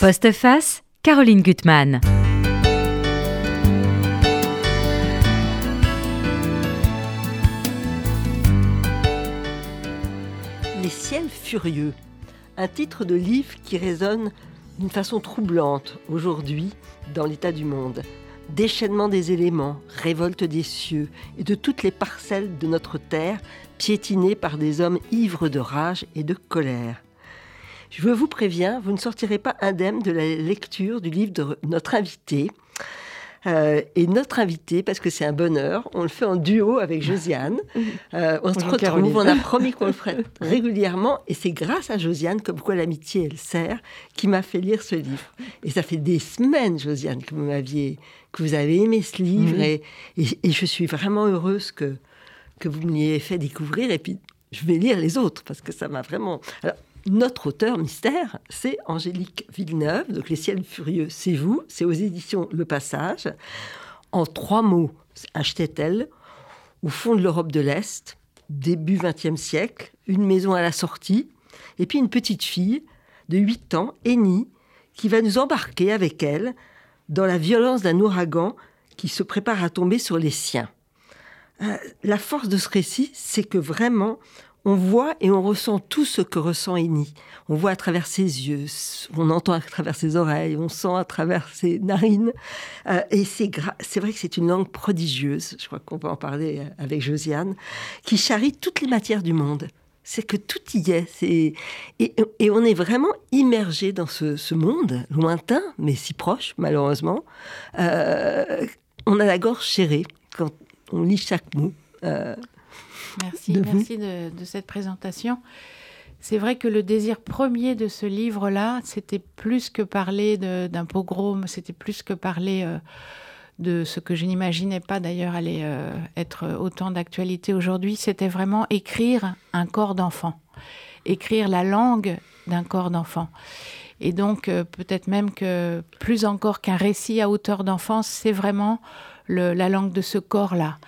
Postface, Caroline Gutmann. Les ciels furieux, un titre de livre qui résonne d'une façon troublante aujourd'hui dans l'état du monde. Déchaînement des éléments, révolte des cieux et de toutes les parcelles de notre terre piétinées par des hommes ivres de rage et de colère. Je vous préviens, vous ne sortirez pas indemne de la lecture du livre de notre invité. Euh, et notre invité, parce que c'est un bonheur, on le fait en duo avec Josiane. Euh, on se retrouve, on a promis qu'on le ferait régulièrement, et c'est grâce à Josiane, comme quoi l'amitié, elle sert, qui m'a fait lire ce livre. Et ça fait des semaines, Josiane, que vous m'aviez, que vous avez aimé ce livre, et, et, je suis vraiment heureuse que que vous me l'ayez fait découvrir. Et puis, je vais lire les autres parce que ça m'a vraiment. Alors, notre auteur mystère, c'est Angélique Villeneuve. Donc Les ciels furieux, c'est vous. C'est aux éditions Le Passage. En trois mots, achetait-elle au fond de l'Europe de l'Est, début XXe siècle, une maison à la sortie, et puis une petite fille de 8 ans, Annie, qui va nous embarquer avec elle dans la violence d'un ouragan qui se prépare à tomber sur les siens. Euh, la force de ce récit, c'est que vraiment, on voit et on ressent tout ce que ressent Eni. On voit à travers ses yeux, on entend à travers ses oreilles, on sent à travers ses narines. Euh, et c'est, vrai que c'est une langue prodigieuse, je crois qu'on va en parler euh, avec Josiane, qui charrie toutes les matières du monde. C'est que tout y est. Et, on est vraiment immergé dans ce, monde lointain, mais si proche, malheureusement. Euh, on a la gorge serrée quand on lit chaque mot. Merci, merci de, cette présentation. C'est vrai que le désir premier de ce livre-là, c'était plus que parler d'un pogrom, c'était plus que parler euh, de ce que je n'imaginais pas d'ailleurs allait euh, être autant d'actualité aujourd'hui, c'était vraiment écrire un corps d'enfant, écrire la langue d'un corps d'enfant. Et donc euh, peut-être même que plus encore qu'un récit à hauteur d'enfance, c'est vraiment la langue de ce corps-là.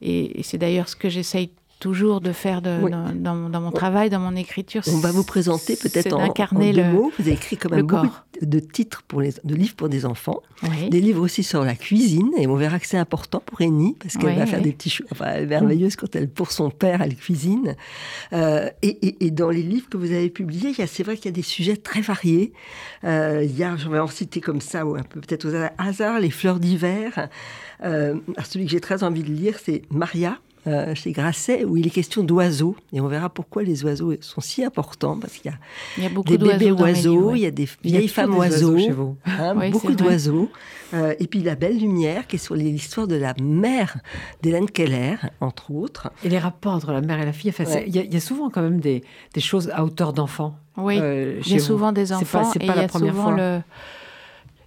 Et, c'est d'ailleurs ce que j'essaye toujours de faire de, dans, mon travail, dans mon écriture. On va vous présenter peut-être en, en, deux le, mots. Vous avez écrit quand même beaucoup de titres pour les, de livres pour des enfants, des livres aussi sur la cuisine, et on verra que c'est important pour Annie parce qu'elle va faire des petits choux, enfin, elle est merveilleuse quand elle pour son père elle cuisine. Euh, et, et, dans les livres que vous avez publiés, c'est vrai qu'il y a des sujets très variés. Euh, il y a, j'en vais en citer comme ça, ou un peu peut-être au hasard, les fleurs d'hiver. Euh, celui que j'ai très envie de lire, c'est Maria euh, chez Grasset, où il est question d'oiseaux. Et on verra pourquoi les oiseaux sont si importants, parce qu'il y a, des bébés oiseaux, il y a des vieilles femmes oiseaux, hein, beaucoup d'oiseaux. Euh, et puis La Belle Lumière, qui est sur l'histoire de la mère d'Hélène Keller, entre autres. Et les rapports entre la mère et la fille. il, y a, souvent quand même des, choses à hauteur d'enfant. Oui, euh, il y a souvent des enfants. et pas la première fois. Le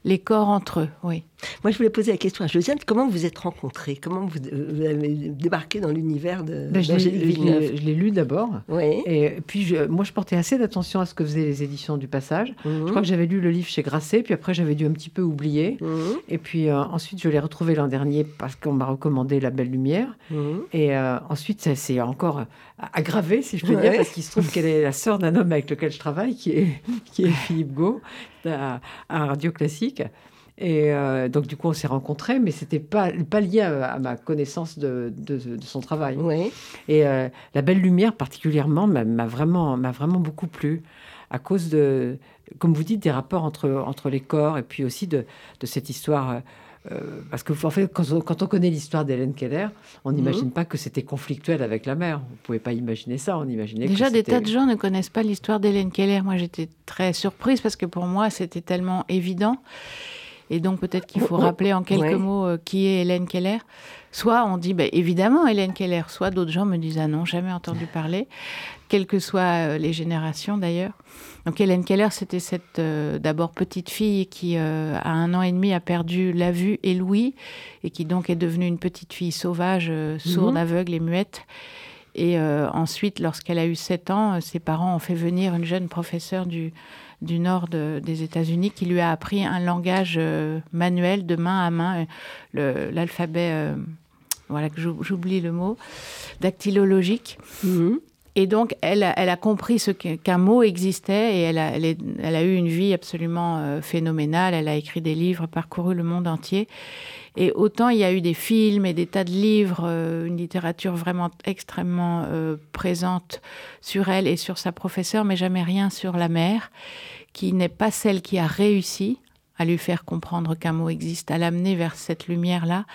les corps entre eux, oui. Moi, je voulais poser la question à Josiane, comment vous êtes rencontrés Comment vous, avez débarqué dans l'univers de ben, Je l'ai lu d'abord. Oui. Et puis, moi, je portais assez d'attention à ce que faisaient les éditions du Passage. Je mhm. crois que j'avais lu le livre chez Grasset, puis après, j'avais dû un petit peu oublier. Mhm. Et puis, euh, ensuite, je l'ai retrouvé l'an dernier parce qu'on m'a recommandé La Belle Lumière. Mhm. Et euh, ensuite, ça s'est encore aggravé, si je peux dire, parce qu'il se trouve qu'elle est la sœur d'un homme avec lequel je travaille, qui est, qui est Philippe Gau, à, Radio Classique. Et euh, donc, du coup, on s'est rencontrés, mais c'était pas, pas lié à, ma connaissance de, de, son travail. Oui. Et euh, La Belle Lumière, particulièrement, m'a vraiment, vraiment beaucoup plu, à cause de, comme vous dites, des rapports entre, entre les corps, et puis aussi de, de cette histoire euh, parce que en fait, quand on, connaît l'histoire d'Hélène Keller, on mhm. n'imagine pas que c'était conflictuel avec la mère. On pouvait pas imaginer ça. On imaginait déjà des tas de gens ne connaissent pas l'histoire d'Hélène Keller. Moi, j'étais très surprise parce que pour moi, c'était tellement évident. Et donc peut-être qu'il faut rappeler en quelques mots euh, qui est Hélène Keller. Soit on dit bah, évidemment Hélène Keller, soit d'autres gens me disent ah non, jamais entendu parler, quelles que soient euh, les générations d'ailleurs. Donc Hélène Keller, c'était cette euh, d'abord petite fille qui à un an et demi a perdu la vue et l'ouïe et qui donc est devenue une petite fille sauvage, sourde, mhm. aveugle et muette. Et ensuite, lorsqu'elle a eu 7 ans, ses parents ont fait venir une jeune professeure du, du nord des États-Unis qui lui a appris un langage euh, manuel de main à main, euh, l'alphabet, euh, voilà que j'oublie le mot, dactylologique. Mhm. Et donc, elle, elle a compris ce qu'un mot existait et elle a, elle, a, eu une vie absolument euh, phénoménale. Elle a écrit des livres, parcouru le monde entier. Et autant il y a eu des films et des tas de livres, euh, une littérature vraiment extrêmement euh, présente sur elle et sur sa professeure, mais jamais rien sur la mère, qui n'est pas celle qui a réussi à lui faire comprendre qu'un mot existe, à l'amener vers cette lumière-là,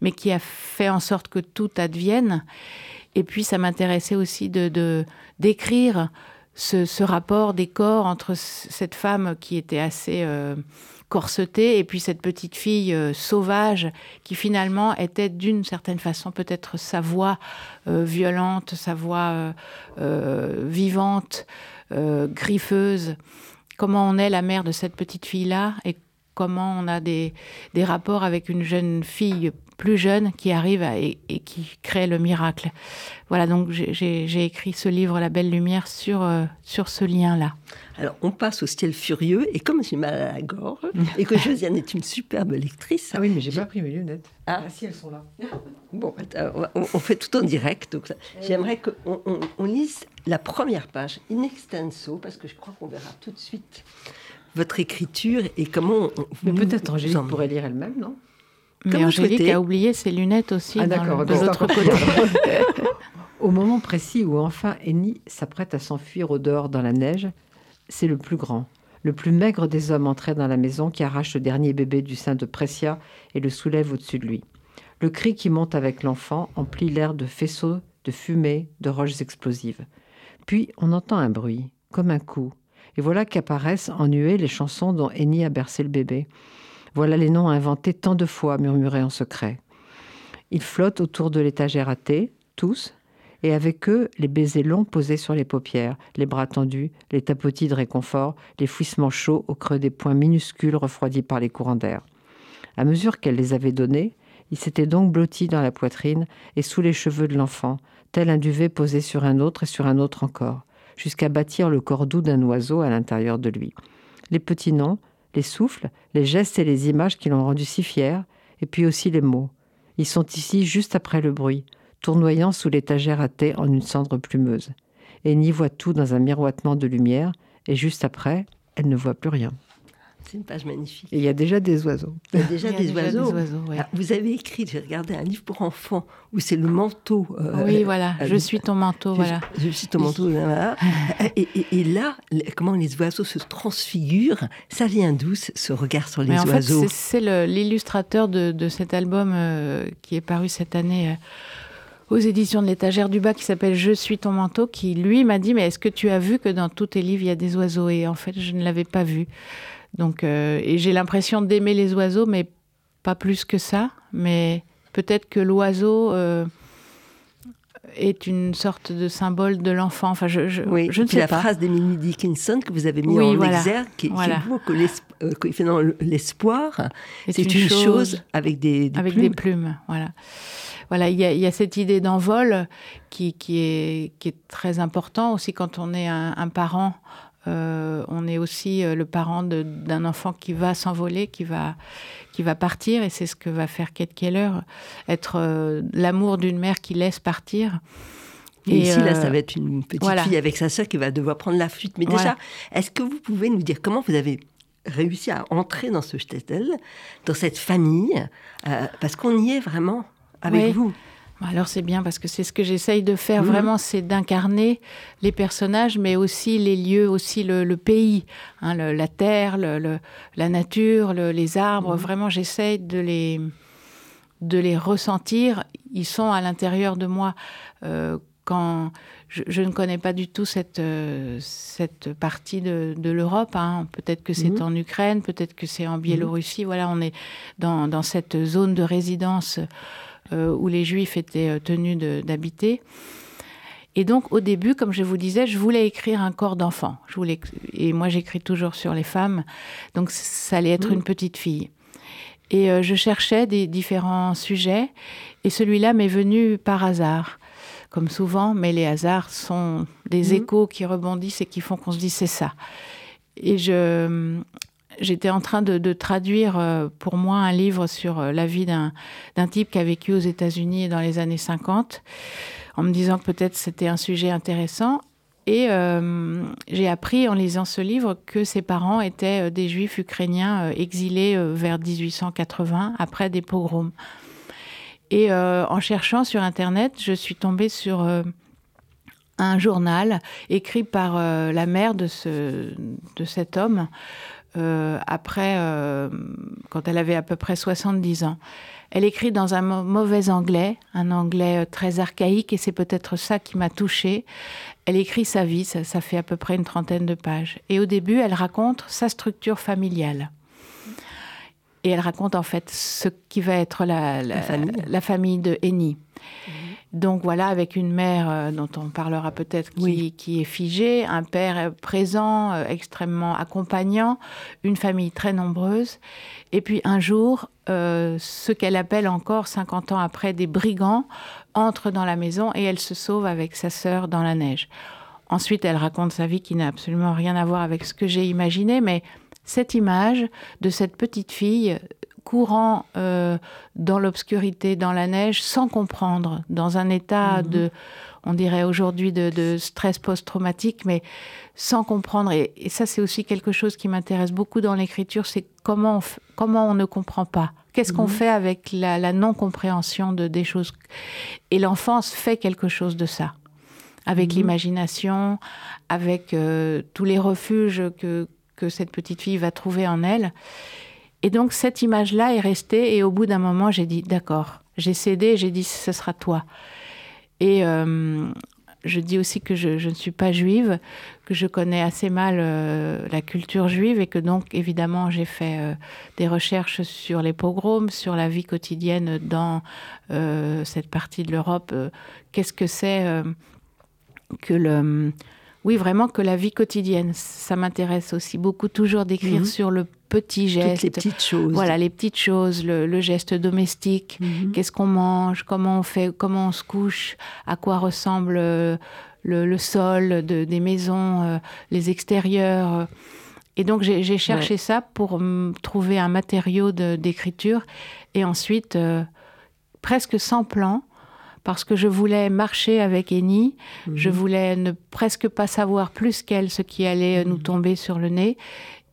mais qui a fait en sorte que tout advienne. Et puis, ça m'intéressait aussi de d'écrire ce, rapport des corps entre cette femme qui était assez euh, corsetée et puis cette petite fille euh, sauvage qui finalement était d'une certaine façon peut-être sa voix euh, violente, sa voix vivante, griffeuse. Comment on est la mère de cette petite fille-là et comment on a des, des rapports avec une jeune fille plus jeune qui arrive et, qui crée le miracle. Voilà, donc j'ai écrit ce livre La Belle Lumière sur, euh, sur ce lien-là. Alors, on passe au ciel furieux, et comme j'ai mal à la gorge, et que Josiane est une superbe lectrice. Ah oui, mais j'ai pas pris mes lunettes. Ah, ah si, elles sont là. Bon, on, fait tout en direct. J'aimerais qu'on on, lise la première page, in extenso, parce que je crois qu'on verra tout de suite votre écriture et comment. mais peut-être Angélique pourrait lire elle-même, non? Mais Angélique a oublié ses lunettes aussi ah, dans de l'autre côté. Au moment précis où enfin Eni s'apprête à s'enfuir au dehors dans la neige, c'est le plus grand, le plus maigre des hommes entrés dans la maison qui arrache le dernier bébé du sein de Precia et le soulève au-dessus de lui. Le cri qui monte avec l'enfant emplit l'air de faisceaux, de fumée, de roches explosives. Puis on entend un bruit, comme un coup, et voilà qu'apparaissent en nuée les chansons dont Eni a bercé le bébé. Voilà les noms inventés tant de fois, murmurés en secret. Ils flottent autour de l'étagère à thé, tous, et avec eux les baisers longs posés sur les paupières, les bras tendus, les tapotis de réconfort, les fouissements chauds au creux des poings minuscules refroidis par les courants d'air. À mesure qu'elle les avait donnés, ils s'étaient donc blottis dans la poitrine et sous les cheveux de l'enfant, tel un duvet posé sur un autre et sur un autre encore, jusqu'à bâtir le corps doux d'un oiseau à l'intérieur de lui. Les petits noms, les souffles, les gestes et les images qui l'ont rendu si fier, et puis aussi les mots. Ils sont ici juste après le bruit, tournoyant sous l'étagère à thé en une cendre plumeuse. Et n'y voit tout dans un miroitement de lumière, et juste après, elle ne voit plus rien. C'est une page magnifique. Et il y a déjà des oiseaux. Il y a déjà, des, oiseaux. vous avez écrit, j'ai regardé un livre pour enfants où c'est le manteau. Euh, oui, voilà. Euh, je suis ton manteau. Je, voilà. Je suis ton manteau. Voilà. et, là, comment les oiseaux se transfigurent, ça vient d'où ce regard sur les Mais en oiseaux C'est l'illustrateur de, cet album euh, qui est paru cette année aux éditions de l'étagère du bas qui s'appelle Je suis ton manteau, qui lui m'a dit Mais est-ce que tu as vu que dans tous tes livres il y a des oiseaux? Et en fait, je ne l'avais pas vu. Donc, euh, et j'ai l'impression d'aimer les oiseaux, mais pas plus que ça. Mais peut-être que l'oiseau euh, est une sorte de symbole de l'enfant. Enfin, je, je, oui, je ne sais la phrase d'Emily Dickinson que vous avez mis en exergue, qui, qui fait dans l'espoir, c'est une, chose, avec des, avec plumes. des plumes. Voilà. Voilà, il y, a, cette idée d'envol qui, qui, est, qui est très important aussi quand on est un, un parent euh, on est aussi euh, le parent d'un enfant qui va s'envoler, qui va, qui va partir, et c'est ce que va faire Kate Keller, être euh, l'amour d'une mère qui laisse partir. Et, ici, là, ça va être une petite fille avec sa sœur qui va devoir prendre la fuite. Mais déjà, est-ce que vous pouvez nous dire comment vous avez réussi à entrer dans ce shtetl, dans cette famille, parce qu'on y est vraiment avec vous? Alors c'est bien parce que c'est ce que j'essaye de faire mhm. vraiment, c'est d'incarner les personnages, mais aussi les lieux, aussi le, pays, hein, la terre, la nature, les arbres. Mhm. Vraiment, j'essaye de les, de les ressentir. Ils sont à l'intérieur de moi. Euh, quand je, ne connais pas du tout cette, euh, cette partie de, l'Europe, hein. peut-être que c'est mhm. en Ukraine, peut-être que c'est en Biélorussie. Voilà, on est dans, dans cette zone de résidence où les Juifs étaient euh, tenus d'habiter. Et donc, au début, comme je vous disais, je voulais écrire un corps d'enfant. Voulais... Et moi, j'écris toujours sur les femmes. Donc, ça allait être mmh. une petite fille. Et euh, je cherchais des différents sujets. Et celui-là m'est venu par hasard. Comme souvent, mais les hasards sont des mmh. échos qui rebondissent et qui font qu'on se dit c'est ça. Et je, j'étais en train de, traduire euh, pour moi un livre sur euh, la vie d'un type qui a vécu aux États-Unis dans les années 50 en me disant que peut-être c'était un sujet intéressant. Et euh, j'ai appris en lisant ce livre que ses parents étaient des juifs ukrainiens exilés vers 1880 après des pogroms. Et en cherchant sur Internet, je suis tombée sur un journal écrit par la mère de, ce, de cet homme après, quand elle avait à peu près 70 ans. Elle écrit dans un mauvais anglais, un anglais euh, très archaïque, et c'est peut-être ça qui m'a touchée. Elle écrit sa vie, ça, fait à peu près une trentaine de pages. Et au début, elle raconte sa structure familiale. Et elle raconte en fait ce qui va être la, famille. de Eni. Mhm. Donc voilà, avec une mère euh, dont on parlera peut-être qui, est figée, un père présent, euh, extrêmement accompagnant, une famille très nombreuse. Et puis un jour, euh, ce qu'elle appelle encore 50 ans après des brigands entrent dans la maison et elle se sauve avec sa sœur dans la neige. Ensuite, elle raconte sa vie qui n'a absolument rien à voir avec ce que j'ai imaginé, mais cette image de cette petite fille courant euh, dans l'obscurité, dans la neige, sans comprendre, dans un état mhm. de, on dirait aujourd'hui, de, stress post-traumatique, mais sans comprendre. Et, ça, c'est aussi quelque chose qui m'intéresse beaucoup dans l'écriture, c'est comment on, comment on ne comprend pas. Qu'est-ce qu'on mhm. fait avec la, non-compréhension de, des choses? Et l'enfance fait quelque chose de ça, avec mhm. l'imagination, avec euh, tous les refuges que, que cette petite fille va trouver en elle. Et donc cette image-là est restée et au bout d'un moment, j'ai dit d'accord. J'ai cédé, j'ai dit ce sera toi. Et euh, je dis aussi que je, ne suis pas juive, que je connais assez mal euh, la culture juive et que donc évidemment j'ai fait euh, des recherches sur les pogroms, sur la vie quotidienne dans cette partie de l'Europe. Qu'est-ce que c'est que le oui, vraiment que la vie quotidienne, ça m'intéresse aussi beaucoup toujours d'écrire mhm. sur le petit geste. les petites choses. Voilà, les petites choses, le, geste domestique. Mhm. Qu'est-ce qu'on mange, comment on fait, comment on se couche, à quoi ressemble euh, le, sol des maisons, euh, les extérieurs. Et donc j'ai cherché ça pour trouver un matériau d'écriture et ensuite, euh, presque sans plan, parce que je voulais marcher avec Eni, je mhm. voulais ne presque pas savoir plus qu'elle ce qui allait nous mhm. tomber sur le nez.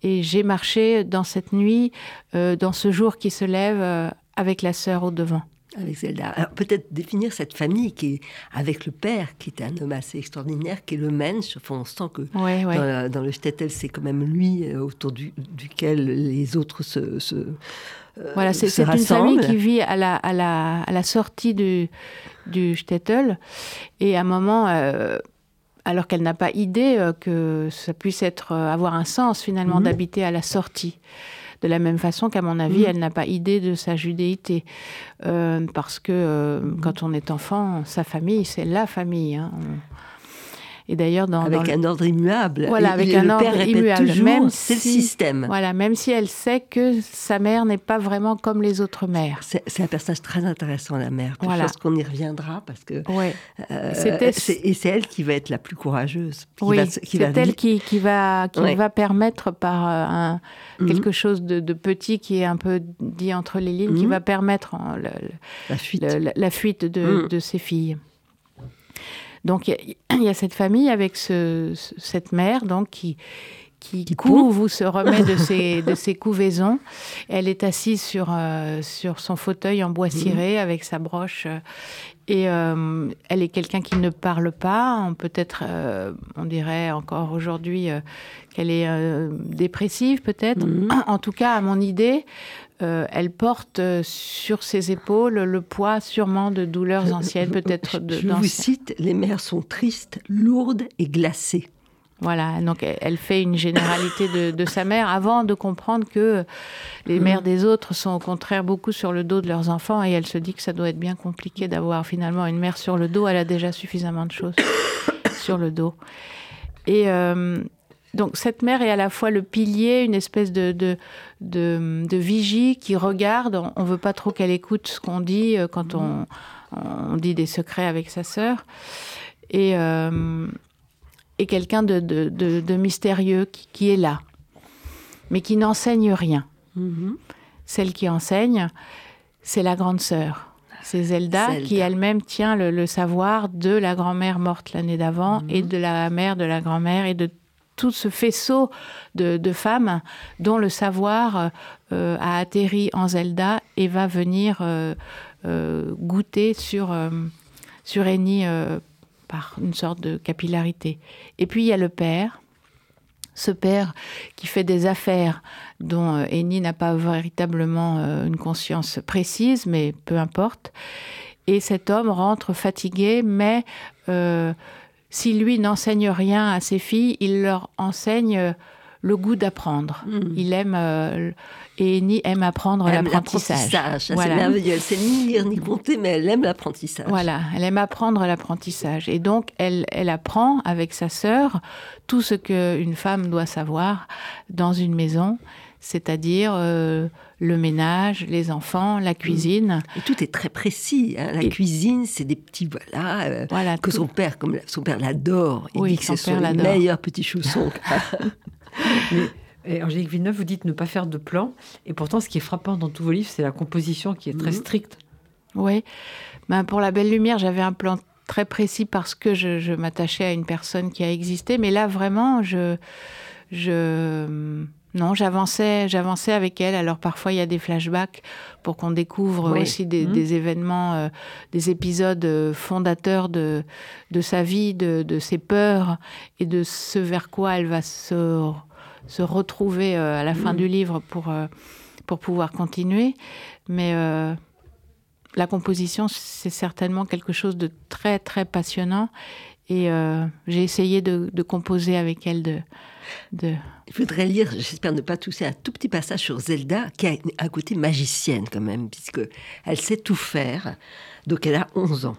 Et j'ai marché dans cette nuit, euh, dans ce jour qui se lève, euh, avec la sœur au devant. Avec Zelda. Alors peut-être définir cette famille qui est avec le père, qui est un homme assez extraordinaire, qui est le mensch. Enfin, on sent que Dans, le Stettel, c'est quand même lui autour duquel les autres se, euh, voilà, c'est une famille qui vit à la, à la, à la sortie du, du Stettel. Et à un moment, euh, alors qu'elle n'a pas idée euh, que ça puisse être, avoir un sens finalement mhm. d'habiter à la sortie. De la même façon qu'à mon avis, mhm. elle n'a pas idée de sa judéité. parce que quand on est enfant, sa famille, c'est la famille. Hein. Et d'ailleurs, dans avec un ordre immuable. Voilà, avec un ordre immuable. Même c'est le système. Voilà, même si elle sait que sa mère n'est pas vraiment comme les autres mères. C'est un personnage très intéressant, la mère. Je pense qu'on y reviendra parce que. Ouais. Euh, et c'est elle qui va être la plus courageuse. oui, c'est elle qui, qui va qui va permettre par euh, un, mhm. quelque chose de, petit qui est un peu dit entre les lignes, qui mhm. va permettre la fuite, la, fuite de, mhm. de ses filles. Donc il y, a cette famille avec cette mère donc qui qui, couve ou se remet de ses, de ses couvaisons. Elle est assise sur, euh, sur son fauteuil en bois mhm. ciré avec sa broche. Euh, et euh, elle est quelqu'un qui ne parle pas. Peut-être, on dirait encore aujourd'hui qu'elle est dépressive, peut-être. Mhm. En tout cas, à mon idée, euh, elle porte euh, sur ses épaules le poids sûrement de douleurs anciennes, peut-être. Je vous cite, les mères sont tristes, lourdes et glacées. Voilà, donc elle fait une généralité de, sa mère avant de comprendre que les mm. mères des autres sont au contraire beaucoup sur le dos de leurs enfants et elle se dit que ça doit être bien compliqué d'avoir finalement une mère sur le dos. Elle a déjà suffisamment de choses sur le dos. Et euh, donc cette mère est à la fois le pilier, une espèce de, de, vigie qui regarde. On ne veut pas trop qu'elle écoute ce qu'on dit euh, quand on, dit des secrets avec sa sœur. Et, euh, et quelqu'un de, mystérieux qui, est là, mais qui n'enseigne rien. Mm-hmm. Celle qui enseigne, c'est la grande sœur. C'est Zelda, qui elle-même tient le, savoir de la grand-mère morte l'année d'avant et mhm. de la mère de la grand-mère et de tout ce faisceau de, femmes dont le savoir euh, a atterri en Zelda et va venir euh, euh, goûter sur, sur par une sorte de capillarité. Et puis il y a le père, ce père qui fait des affaires dont Eni n'a pas véritablement une conscience précise, mais peu importe. Et cet homme rentre fatigué, mais si lui n'enseigne rien à ses filles, il leur enseigne le goût d'apprendre. Hmm. Il aime euh, et ni aime apprendre l'apprentissage. C'est merveilleux. Elle sait ni lire ni compter, mais elle aime l'apprentissage. Voilà, elle aime apprendre l'apprentissage. Et donc, elle, elle apprend avec sa sœur tout ce qu'une femme doit savoir dans une maison, c'est-à-dire euh, le ménage, les enfants, la cuisine. Et tout est très précis. Hein. La cuisine, c'est des petits voilà, euh, voilà que son père, comme son père l'adore, il dit que c'est son meilleur petit chausson. Et Angélique Villeneuve, vous dites ne pas faire de plan. Et pourtant, ce qui est frappant dans tous vos livres, c'est la composition qui est très mhm. stricte. Oui. Ben, pour La Belle Lumière, j'avais un plan très précis parce que je, m'attachais à une personne qui a existé. Mais là, vraiment, je. je non, j'avançais, j'avançais avec elle. Alors parfois il y a des flashbacks pour qu'on découvre aussi des, mhm. événements, euh, des épisodes euh, fondateurs de, de sa vie, de, de, ses peurs et de ce vers quoi elle va se se retrouver euh, à la fin mm. du livre pour, euh, pour pouvoir continuer. Mais la composition, c'est certainement quelque chose de très, très passionnant. Et j'ai essayé de, composer avec elle de, de... Il faudrait lire, j'espère ne pas tousser, un tout petit passage sur Zelda, qui a un côté magicienne quand même, puisque elle sait tout faire. Donc elle a 11 ans.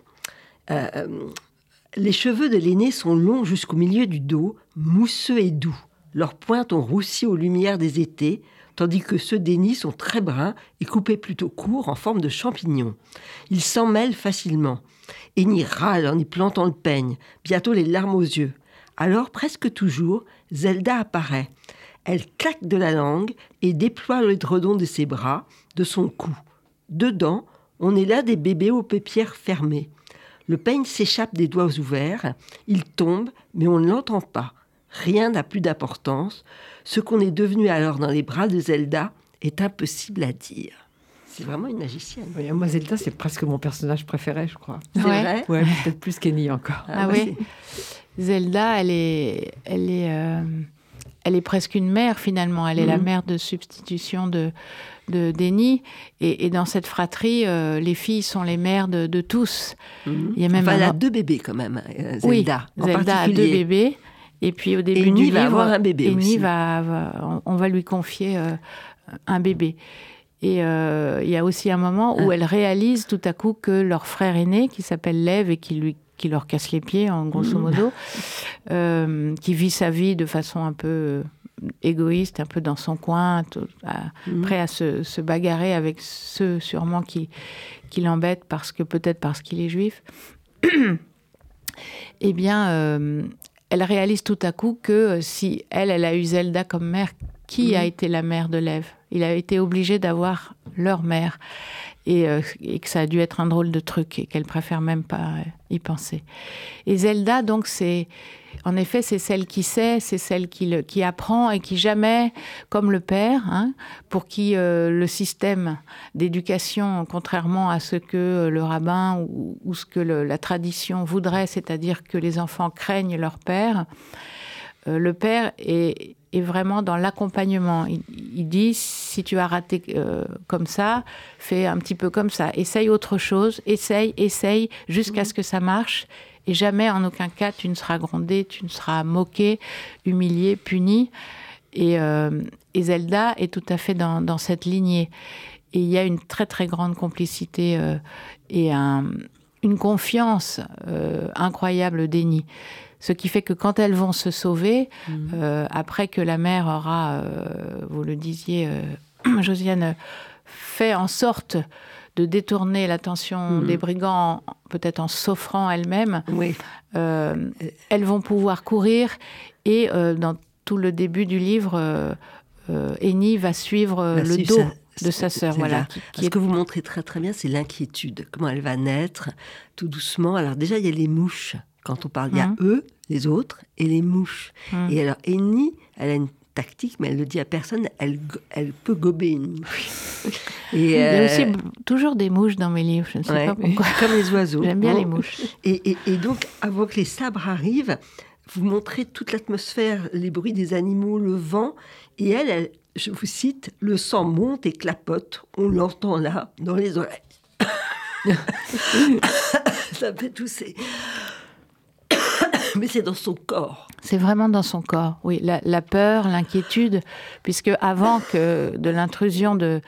les cheveux de l'aîné sont longs jusqu'au milieu du dos, mousseux et doux. Leurs pointes ont roussi aux lumières des étés, tandis que ceux d'Eni sont très bruns et coupés plutôt courts en forme de champignons. Ils s'en mêlent facilement. Eni râle en y plantant le peigne, bientôt les larmes aux yeux. Alors, presque toujours, Zelda apparaît. Elle claque de la langue et déploie le dredon de ses bras, de son cou. Dedans, on est là des bébés aux paupières fermées. Le peigne s'échappe des doigts ouverts, il tombe, mais on ne l'entend pas. Rien n'a plus d'importance. Ce qu'on est devenu alors dans les bras de Zelda est impossible à dire. C'est vraiment une magicienne. moi, Zelda, c'est presque mon personnage préféré, je crois. C'est vrai Ouais, peut-être plus qu'Annie encore. Ah, ah oui Zelda, elle est, elle, est, euh, elle est presque une mère, finalement. Elle est la mhm. mère de substitution de, de Et, dans cette fratrie, euh, les filles sont les mères de, tous. Mhm. Il y a même elle a deux bébés, quand même, euh, Zelda. Oui, Zelda a deux bébés. Et puis au début du va avoir un bébé aussi. Va, on, va lui confier euh, un bébé. Et euh, il y a aussi un moment où ah. elle réalise tout à coup que leur frère aîné, qui s'appelle Lev et qui lui qui leur casse les pieds, en grosso mmh. modo, euh, qui vit sa vie de façon un peu égoïste, un peu dans son coin, mmh. prêt à se, se, bagarrer avec ceux sûrement qui, qui l'embêtent parce que peut-être parce qu'il est juif. eh bien, elle réalise tout à coup que euh, si elle, elle a eu Zelda comme mère, qui a mhm. été la mère de Lev Il a été obligé d'avoir leur mère. Euh, et, que ça a dû être un drôle de truc et qu'elle préfère même pas euh, y penser. Et Zelda, donc, c'est en effet, c'est celle qui sait, c'est celle qui, qui, apprend et qui jamais, comme le père, hein, pour qui euh, le système d'éducation, contrairement à ce que le rabbin ou, ce que la tradition voudrait, c'est-à-dire que les enfants craignent leur père, le père est, est vraiment dans l'accompagnement. Il, dit, si tu as raté euh, comme ça, fais un petit peu comme ça. Essaye autre chose, essaye, essaye, jusqu'à ce que ça marche. Et jamais, en aucun cas, tu ne seras grondé, tu ne seras moqué, humilié, puni. Et, euh, Zelda est tout à fait dans, cette lignée. Et il y a une très très grande complicité euh, et une confiance incroyable d'Eni. Ce qui fait que quand elles vont se sauver, mhm. euh, après que la mère aura, euh, vous le disiez, euh, Josiane, fait en sorte de détourner l'attention mhm. des brigands, peut-être en s'offrant elles-mêmes, elles vont pouvoir courir et dans tout le début du livre, Eni va suivre le dos. de sa sœur. Voilà. Ce que vous montrez très très bien, c'est l'inquiétude. Comment elle va naître tout doucement. Alors déjà, il y a les mouches. Quand on parle, il y a eux, les autres, et les mouches. Mmh. Et alors, Annie, elle a une tactique, mais elle ne le dit à personne, elle, elle peut gober une mouche. Et, il y a aussi euh, toujours des mouches dans mes livres, je ne sais pas pourquoi. Comme les oiseaux. J'aime bien les mouches. Et, et, donc, avant que les sabres arrivent, vous montrez toute l'atmosphère, les bruits des animaux, le vent, et elle, elle, je vous cite, le sang monte et clapote, on l'entend là, dans les oreilles. Ça fait tousser. Mais c'est dans son corps. C'est vraiment dans son corps, oui. La, peur, l'inquiétude, puisque avant que de l'intrusion de,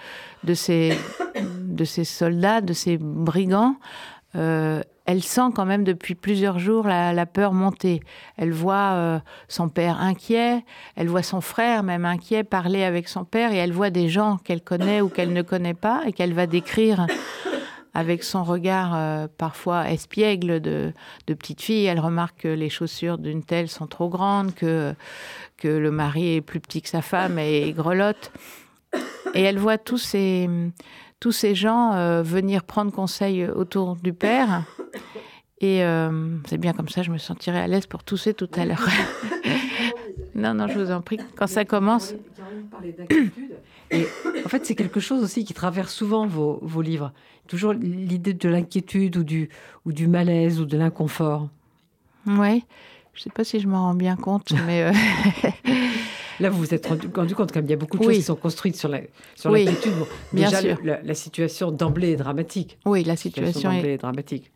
de, ces, de ces soldats, de ces brigands, euh, elle sent quand même depuis plusieurs jours la, peur monter. Elle voit euh, son père inquiet, elle voit son frère même inquiet parler avec son père, et elle voit des gens qu'elle connaît ou qu'elle ne connaît pas, et qu'elle va décrire avec son regard euh, parfois espiègle de, petite fille. Elle remarque que les chaussures d'une telle sont trop grandes, que, que le mari est plus petit que sa femme et grelotte. Et elle voit tous ces, tous ces gens euh, venir prendre conseil autour du père. Et euh, c'est bien comme ça, je me sentirai à l'aise pour tousser tout à l'heure. non, non, je vous en prie. Quand ça commence. Et en fait, c'est quelque chose aussi qui traverse souvent vos, vos livres. Toujours l'idée de l'inquiétude ou du, ou du malaise ou de l'inconfort. Oui, je ne sais pas si je m'en rends bien compte, mais. Euh, Là, vous vous êtes rendu, compte qu'il y a beaucoup de choses qui sont construites sur l'inquiétude. La, sur oui, bien déjà, sûr. La, situation d'emblée est dramatique. Oui, la situation, est... dramatique.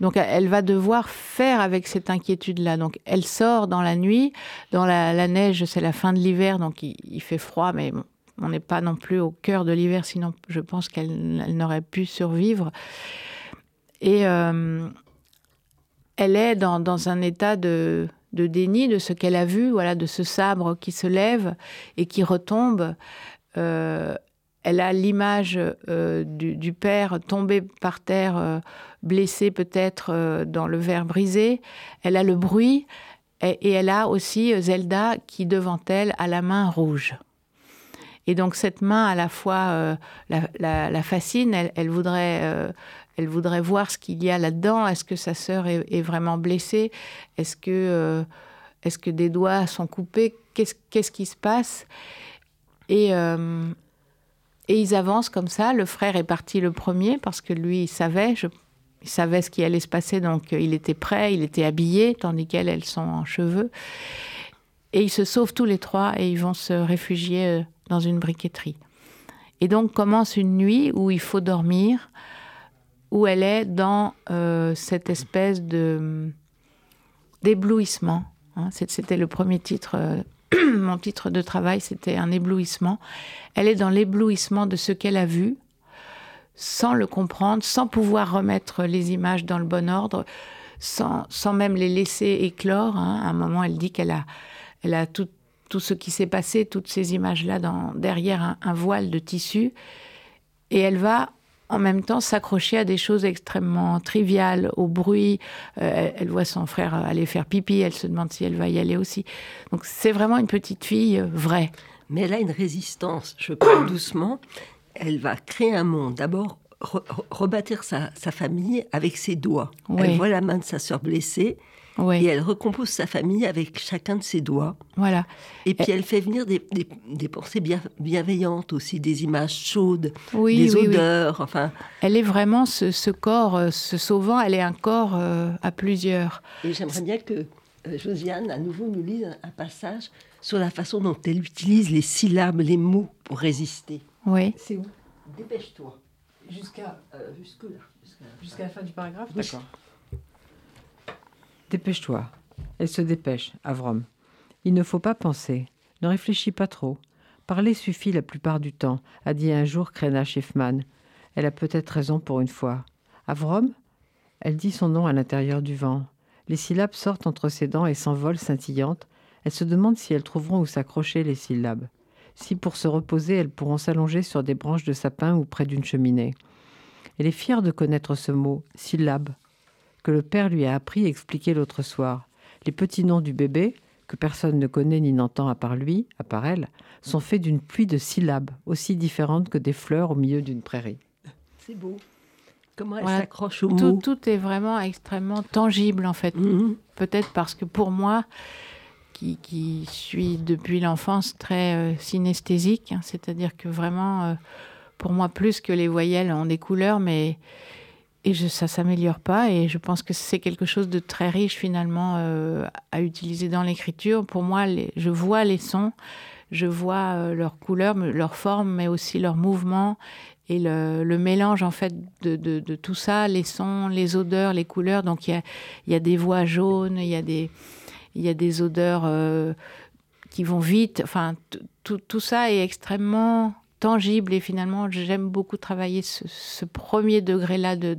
Donc elle va devoir faire avec cette inquiétude-là. Donc elle sort dans la nuit, dans la, neige, c'est la fin de l'hiver, donc il, fait froid, mais on n'est pas non plus au cœur de l'hiver, sinon je pense qu'elle n'aurait pu survivre. Et euh, elle est dans, un état de, déni de ce qu'elle a vu, voilà, de ce sabre qui se lève et qui retombe. Euh, elle a l'image euh, du, père tombé par terre, blessé peut-être dans le verre brisé. Elle a le bruit et, elle a aussi Zelda qui devant elle a la main rouge. Et donc cette main à la fois la, fascine, elle, voudrait elle voudrait voir ce qu'il y a là-dedans. Est-ce que sa sœur est, vraiment blessée? Est-ce que, euh, est que des doigts sont coupés? Qu'est-ce qui se passe? Et, euh, et ils avancent comme ça. Le frère est parti le premier parce que lui, il savait, il savait ce qui allait se passer, donc il était prêt, il était habillé, tandis qu'elles, elles sont en cheveux. Et ils se sauvent tous les trois et ils vont se réfugier euh, dans une briqueterie. Et donc commence une nuit où il faut dormir, où elle est dans euh, cette espèce de d'éblouissement. Hein. C'était le premier titre, euh, mon titre de travail, c'était un éblouissement. Elle est dans l'éblouissement de ce qu'elle a vu, sans le comprendre, sans pouvoir remettre les images dans le bon ordre, sans, sans même les laisser éclore. Hein. À un moment, elle dit qu'elle a, elle a tout, tout ce qui s'est passé, toutes ces images-là, derrière un, un voile de tissu. Et elle va en même temps s'accrocher à des choses extrêmement triviales, au bruit. Euh, elle voit son frère aller faire pipi, elle se demande si elle va y aller aussi. Donc c'est vraiment une petite fille euh, vraie. Mais elle a une résistance, je parle doucement. Elle va créer un monde. D'abord, rebâtir sa, famille avec ses doigts. Elle voit la main de sa sœur blessée. Et elle recompose sa famille avec chacun de ses doigts. Voilà. Et puis elle fait venir des, pensées bien, bienveillantes aussi, des images chaudes, des odeurs. Enfin. Elle est vraiment ce, corps, euh, ce sauvant. Elle est un corps euh, à plusieurs. Et j'aimerais bien que euh, Josiane, à nouveau, nous lise un, passage sur la façon dont elle utilise les syllabes, les mots pour résister. Oui. C'est où? Dépêche-toi. Jusqu'à jusque là. Jusqu'à la fin du paragraphe D'accord. Dépêche-toi. Elle se dépêche, Avrom. Il ne faut pas penser. Ne réfléchis pas trop. Parler suffit la plupart du temps, a dit un jour Krena Schiffman. Elle a peut-être raison pour une fois. Avrom? Elle dit son nom à l'intérieur du vent. Les syllabes sortent entre ses dents et s'envolent scintillantes. Elle se demande si elles trouveront où s'accrocher les syllabes. Si pour se reposer, elles pourront s'allonger sur des branches de sapin ou près d'une cheminée. Elle est fière de connaître ce mot, syllabe, que le père lui a appris et expliqué l'autre soir. Les petits noms du bébé, que personne ne connaît ni n'entend à part lui, à part elle, sont faits d'une pluie de syllabes, aussi différentes que des fleurs au milieu d'une prairie. C'est beau. Comment elle s'accroche au tout, tout, est vraiment extrêmement tangible, en fait. Mhm. Peut-être parce que pour moi, qui, qui suis depuis l'enfance très euh, synesthésique, hein, c'est-à-dire que vraiment, euh, pour moi, plus que les voyelles ont des couleurs, mais et je, ça s'améliore pas. Et je pense que c'est quelque chose de très riche finalement euh, à utiliser dans l'écriture. Pour moi, je vois les sons, je vois euh, leurs couleurs, leur forme, mais aussi leurs mouvements et le, mélange en fait de, tout ça, les sons, les odeurs, les couleurs. Donc il y a, des voix jaunes, il y a des, il y a des odeurs euh, qui vont vite. Enfin, tout ça est extrêmement tangible et finalement j'aime beaucoup travailler ce, premier degré-là de,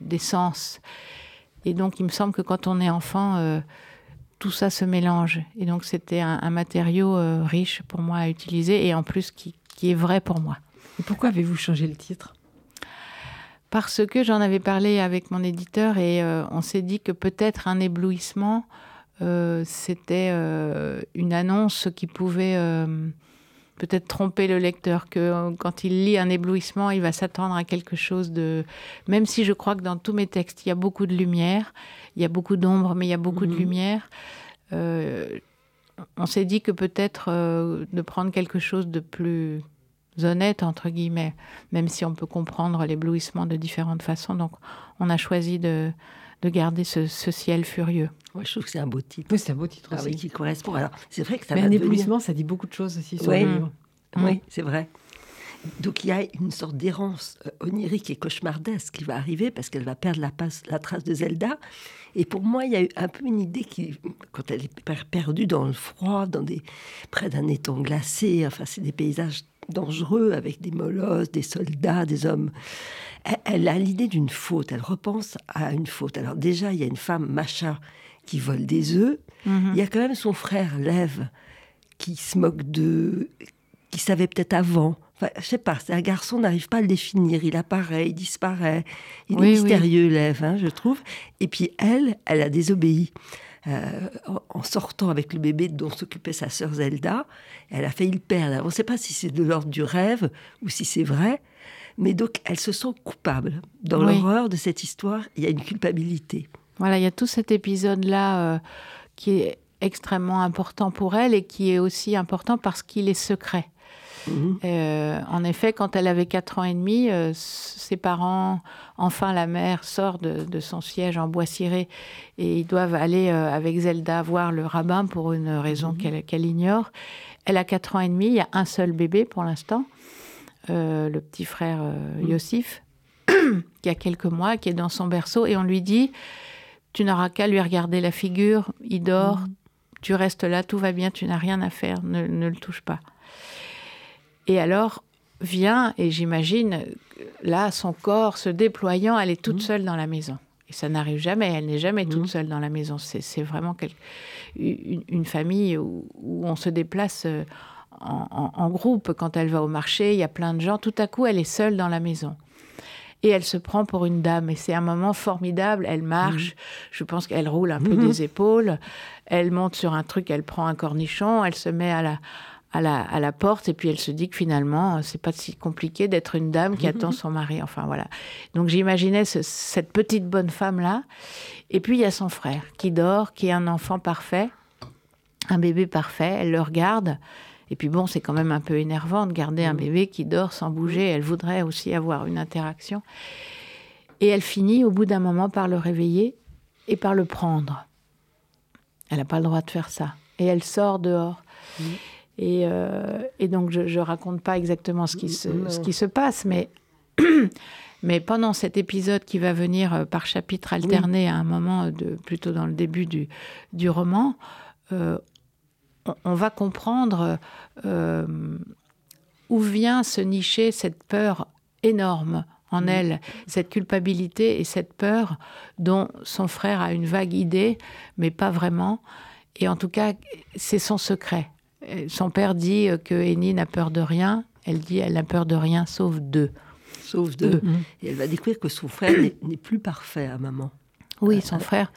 d'essence. et donc il me semble que quand on est enfant, euh, tout ça se mélange. Et donc c'était un, matériau euh, riche pour moi à utiliser et en plus qui, qui est vrai pour moi. Et pourquoi avez-vous changé le titre? Parce que j'en avais parlé avec mon éditeur et euh, on s'est dit que peut-être un éblouissement, c'était une annonce qui pouvait peut-être tromper le lecteur, que euh, quand il lit un éblouissement, il va s'attendre à quelque chose de... Même si je crois que dans tous mes textes, il y a beaucoup de lumière, il y a beaucoup d'ombre, mais il y a beaucoup de mhm. lumière. Euh, on s'est dit que peut-être euh, de prendre quelque chose de plus honnête, entre guillemets, même si on peut comprendre l'éblouissement de différentes façons. Donc on a choisi de, de garder ce, ciel furieux. Moi, je trouve que c'est un beau titre. Oui, c'est un beau titre ah aussi. qui correspond. Alors, c'est vrai que ça Mais un éblouissement, ça dit beaucoup de choses aussi sur le livre. Oui, c'est vrai. Donc il y a une sorte d'errance euh, onirique et cauchemardesque qui va arriver parce qu'elle va perdre la, la, trace de Zelda. Et pour moi, il y a eu un peu une idée qui, quand elle est perdue dans le froid, dans des, près d'un étang glacé, enfin c'est des paysages dangereux avec des molosses, des soldats, des hommes. Elle, a l'idée d'une faute, elle repense à une faute. Alors déjà, il y a une femme, Macha, qui vole des œufs. Mhm. Il y a quand même son frère, Lève, qui se moque de... qui savait peut-être avant. Enfin, je sais pas, c'est un garçon, n'arrive pas à le définir. Il apparaît, il disparaît. Il est mystérieux, Lève, hein, je trouve. Et puis elle, elle a désobéi. Euh, en sortant avec le bébé dont s'occupait sa sœur Zelda. Elle a failli le perdre. On ne sait pas si c'est de l'ordre du rêve ou si c'est vrai. Mais donc, elle se sent coupable. Dans l'horreur de cette histoire, il y a une culpabilité. Voilà, il y a tout cet épisode-là euh, qui est extrêmement important pour elle et qui est aussi important parce qu'il est secret. Mhm. Euh, en effet, quand elle avait 4 ans et demi, euh, ses parents, enfin la mère, sort de, son siège en bois ciré et ils doivent aller euh, avec Zelda voir le rabbin pour une raison mhm. qu'elle ignore. Elle a 4 ans et demi, il y a un seul bébé pour l'instant, le petit frère mhm. Yossif, qui a quelques mois, qui est dans son berceau, et on lui dit, tu n'auras qu'à lui regarder la figure, il dort, tu restes là, tout va bien, tu n'as rien à faire, ne le touche pas. Et alors vient, et j'imagine, là, son corps se déployant, elle est toute mmh. seule dans la maison. Et ça n'arrive jamais, elle n'est jamais toute mmh. seule dans la maison. C'est vraiment une, famille où, on se déplace euh, en, groupe. Quand elle va au marché, il y a plein de gens. Tout à coup, elle est seule dans la maison. Et elle se prend pour une dame. Et c'est un moment formidable. Elle marche. Mmh. Je pense qu'elle roule un peu des épaules. Elle monte sur un truc, elle prend un cornichon. Elle se met à la, à la, à la porte et puis elle se dit que finalement c'est pas si compliqué d'être une dame qui attend son mari. Enfin voilà. Donc j'imaginais cette petite bonne femme là. Et puis il y a son frère qui dort, qui est un enfant parfait, un bébé parfait. Elle le regarde. Et puis bon, c'est quand même un peu énervant de garder un bébé qui dort sans bouger. Elle voudrait aussi avoir une interaction. Et elle finit au bout d'un moment par le réveiller et par le prendre. Elle n'a pas le droit de faire ça. Et elle sort dehors. Euh, et, donc, je ne raconte pas exactement ce qui se, ce qui se passe, mais, mais pendant cet épisode qui va venir euh, par chapitre alterné à un moment, de, plutôt dans le début du, du roman, euh, on, va comprendre où vient se nicher cette peur énorme en elle, cette culpabilité et cette peur dont son frère a une vague idée, mais pas vraiment. Et en tout cas, c'est son secret. Euh, son père dit euh, que Annie n'a peur de rien. Elle dit elle n'a peur de rien sauf d'eux. Sauf d'eux. Et elle va découvrir que son frère n'est plus parfait à maman. Oui, son frère.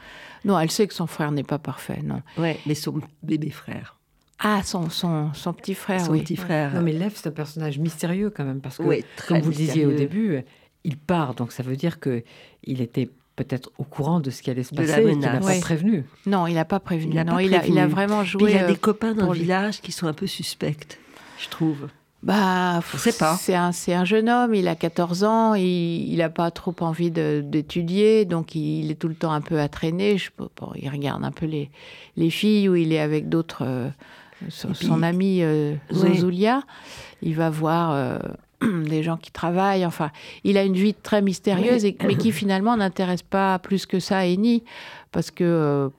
Non, elle sait que son frère n'est pas parfait, non. Ouais, mais son bébé frère. Ah, son, son, son petit frère, son petit frère. Non, mais Lev, c'est un personnage mystérieux quand même, parce que, comme vous le disiez au début, il part, donc ça veut dire que il était peut-être au courant de ce qui allait se passer, il n'a pas prévenu. Non, il n'a pas prévenu. Il a, non, il, a, il a, vraiment joué. il y a des euh, copains dans le village qui sont un peu suspects, je trouve. Bah, sais pas. C'est un, un, jeune homme, il a 14 ans, il n'a pas trop envie d'étudier, donc il, est tout le temps un peu à traîner. Je, il regarde un peu les, les filles où il est avec d'autres, euh, son, ami euh, Il va voir euh, des gens qui travaillent. Enfin, il a une vie très mystérieuse, mais qui finalement n'intéresse pas plus que ça Eni, parce que euh,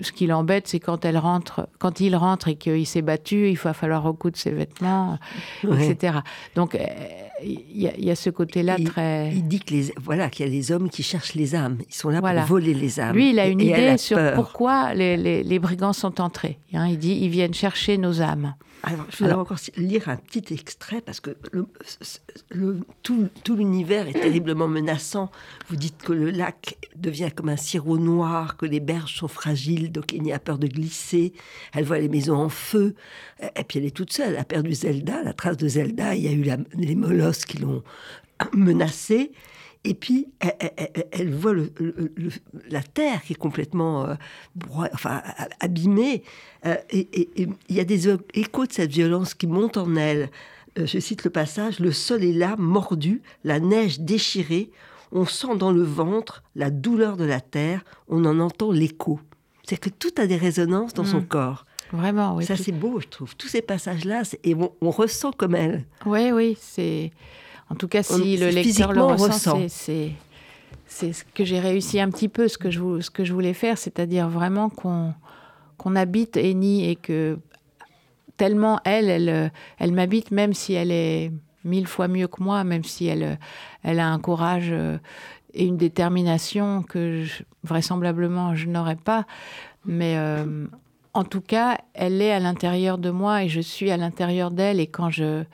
ce qui l'embête, c'est quand elle rentre, quand il rentre et qu'il s'est battu, il va falloir recoudre ses vêtements, etc. Donc euh, il y, a ce côté-là très. Il dit que les, voilà qu'il y a les hommes qui cherchent les âmes. Ils sont là pour voler les âmes. Lui, il a une idée sur pourquoi les, les, brigands sont entrés. Hein. il dit ils viennent chercher nos âmes. Alors, je voudrais encore lire un petit extrait parce que le, tout, tout l'univers est terriblement menaçant. Vous dites que le lac devient comme un sirop noir, que les berges sont fragiles, donc il n'y a peur de glisser. Elle voit les maisons en feu, et puis elle est toute seule. Elle a perdu Zelda, la trace de Zelda. Il y a eu les molosses qui l'ont menacée. Et puis, elle, voit la terre qui est complètement euh, enfin, abîmée. Euh, et il y a des échos de cette violence qui montent en elle. Euh, je cite le passage, Le sol est là, mordu, la neige déchirée. On sent dans le ventre la douleur de la terre, on en entend l'écho. C'est que tout a des résonances dans son mm. corps. Vraiment, oui. Ça, c'est beau, je trouve. Tous ces passages-là, et on, ressent comme elle. Oui, oui, c'est... En tout cas, si le lecteur le ressent, c'est c'est ce que j'ai réussi un petit peu, ce que je, ce que je voulais faire, c'est-à-dire vraiment qu'on qu'on habite Eni et que tellement elle, elle, elle m'habite, même si elle est mille fois mieux que moi, même si elle, elle a un courage euh, et une détermination que vraisemblablement je n'aurais pas. Mais euh, en tout cas, elle est à l'intérieur de moi et je suis à l'intérieur d'elle. Et quand je,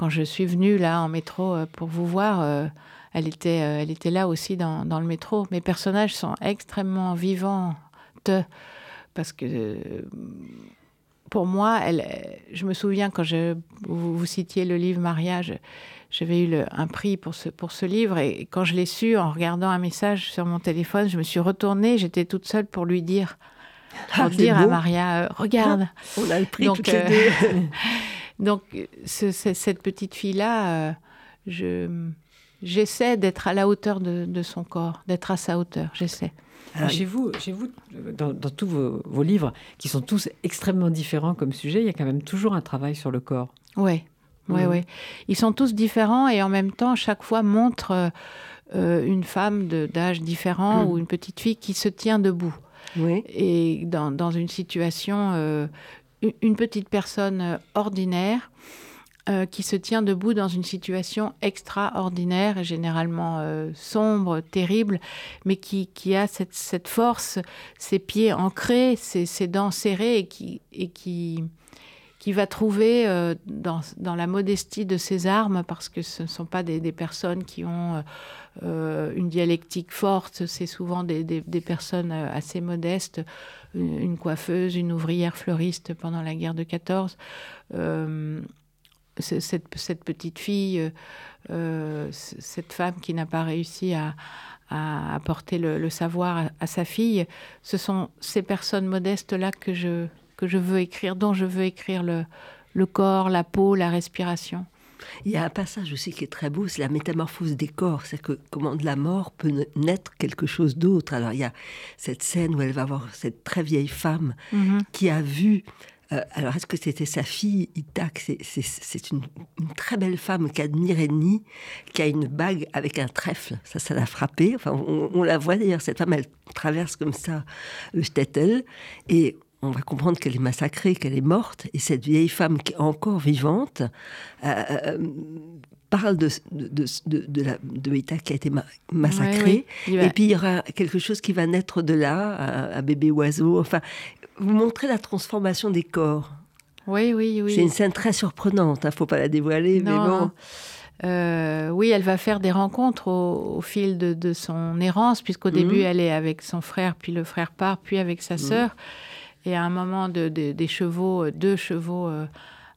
quand je suis venue là en métro euh, pour vous voir, euh, elle, était, euh, elle était là aussi dans, dans, le métro. Mes personnages sont extrêmement vivants parce que pour moi, elle, je me souviens quand je, vous, citiez le livre Mariage, j'avais eu un prix pour ce, pour ce livre et quand je l'ai su en regardant un message sur mon téléphone, je me suis retournée, j'étais toute seule pour lui dire, pour ah, dire à Maria, regarde. On a le prix toutes les deux. Donc, cette petite fille-là, euh, j'essaie d'être à la hauteur de, son corps, d'être à sa hauteur, j'essaie. chez vous, chez vous dans, tous vos, livres, qui sont tous extrêmement différents comme sujet, il y a quand même toujours un travail sur le corps. Oui, oui, oui. Ils sont tous différents et en même temps, chaque fois montre euh, une femme d'âge différent mm. ou une petite fille qui se tient debout. Oui. Et dans, une situation euh, une petite personne euh, ordinaire euh, qui se tient debout dans une situation extraordinaire, généralement euh, sombre, terrible, mais qui, qui a cette, cette, force, ses pieds ancrés, ses, ses dents serrées et qui, et qui, qui va trouver dans, dans, la modestie de ses armes, parce que ce ne sont pas des, des personnes qui ont une dialectique forte, c'est souvent des, des, personnes assez modestes, une coiffeuse, une ouvrière fleuriste pendant la guerre de 14. Euh, cette, petite fille, euh, euh, cette femme qui n'a pas réussi à, apporter le, savoir à, sa fille, ce sont ces personnes modestes-là que je, que je veux écrire, dont je veux écrire le corps, la peau, la respiration. Il y a un passage aussi qui est très beau, c'est la métamorphose des corps. C'est que comment de la mort peut naître quelque chose d'autre. Alors il y a cette scène où elle va voir cette très vieille femme mhm. qui a vu euh, alors, est-ce que c'était sa fille, Itak C'est une, très belle femme qu'admire Enni, qui a une bague avec un trèfle. Ça, ça l'a frappé. Enfin, on, la voit d'ailleurs, cette femme, elle traverse comme ça le Stettel. Et on va comprendre qu'elle est massacrée, qu'elle est morte, et cette vieille femme qui est encore vivante euh, euh, parle de, de, de, de, la, de qui a été massacrée, et puis il y aura quelque chose qui va naître de là, un, bébé oiseau, enfin, vous montrez la transformation des corps. Oui, oui, oui. C'est une scène très surprenante, il hein, ne faut pas la dévoiler, mais bon... oui, elle va faire des rencontres au, fil de, son errance, puisqu'au début, mhm. elle est avec son frère, puis le frère part, puis avec sa mhm. sœur. Et à un moment, des chevaux, deux chevaux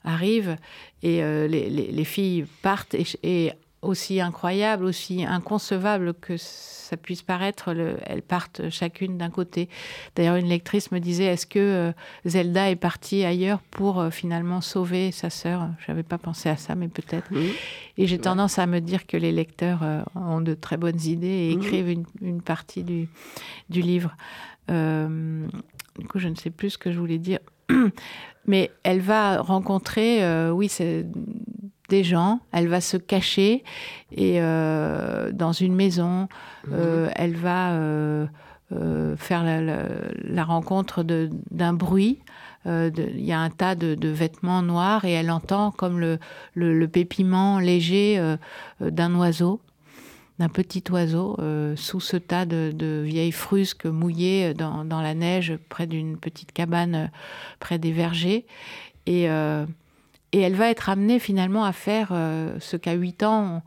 arrivent, et les, filles partent, et aussi incroyable, aussi inconcevable que ça puisse paraître, elles partent chacune d'un côté. D'ailleurs, une lectrice me disait est-ce que euh, Zelda est partie ailleurs pour euh, finalement sauver sa sœur? Je n'avais pas pensé à ça, mais peut-être. Et j'ai tendance à me dire que les lecteurs euh, ont de très bonnes idées et écrivent une, partie du, du livre. Du coup, je ne sais plus ce que je voulais dire. Mais elle va rencontrer, oui, c'est des gens, elle va se cacher et euh, dans une maison, euh, mhm. elle va euh, faire la, rencontre d'un bruit. Il y a un tas de, vêtements noirs et elle entend comme le, le, pépiment léger d'un oiseau, d'un petit oiseau, sous ce tas de, vieilles frusques mouillées dans, dans la neige près d'une petite cabane près des vergers. Et et elle va être amenée finalement à faire euh, ce qu'à 8 ans,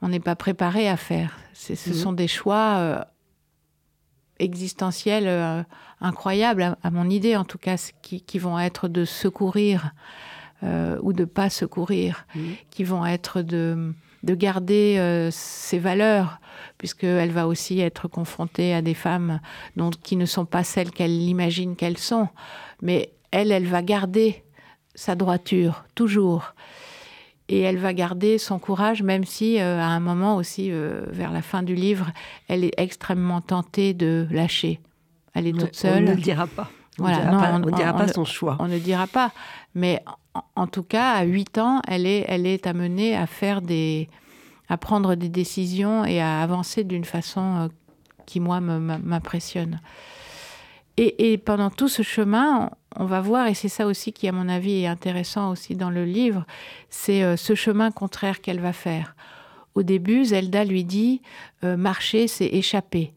on n'est pas préparé à faire. Ce mhm. sont des choix euh, existentiels euh, incroyables, à, mon idée en tout cas, qui, vont être de secourir ou de pas secourir, mhm. qui vont être de, de garder ses valeurs, puisqu'elle va aussi être confrontée à des femmes dont, qui ne sont pas celles qu'elle imagine qu'elles sont. Mais elle, elle va garder sa droiture, toujours. Et elle va garder son courage, même si euh, à un moment aussi, euh, vers la fin du livre, elle est extrêmement tentée de lâcher. Elle est toute seule. On ne le dira pas. On ne dira pas, son choix. On ne dira pas. Mais en, tout cas, à 8 ans, elle est, elle est amenée à faire des, à prendre des décisions et à avancer d'une façon euh, qui, moi, m'impressionne. Et, pendant tout ce chemin, on va voir, et c'est ça aussi qui, à mon avis, est intéressant aussi dans le livre, c'est euh, ce chemin contraire qu'elle va faire. Au début, Zelda lui dit euh, marcher, c'est échapper.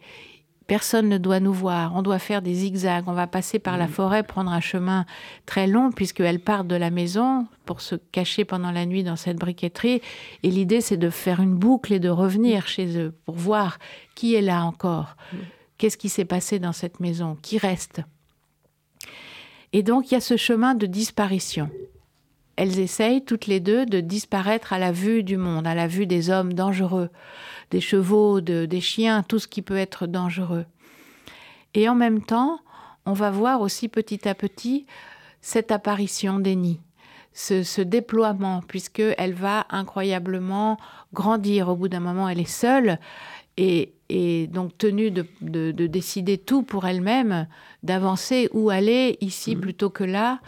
Personne ne doit nous voir. On doit faire des zigzags. On va passer par la mmh. forêt, prendre un chemin très long, puisqu'elle part de la maison pour se cacher pendant la nuit dans cette briqueterie. Et l'idée, c'est de faire une boucle et de revenir chez eux pour voir qui est là encore. Mmh. Qu'est-ce qui s'est passé dans cette maison? Qui reste? Et donc il y a ce chemin de disparition. Elles essayent toutes les deux de disparaître à la vue du monde, à la vue des hommes dangereux, des chevaux, des chiens, tout ce qui peut être dangereux. Et en même temps, on va voir aussi petit à petit cette apparition d'Eni, ce, ce déploiement, puisqu'elle va incroyablement grandir. Au bout d'un moment, elle est seule et, et donc tenue de, décider tout pour elle-même, d'avancer où aller, ici mhm. plutôt que là,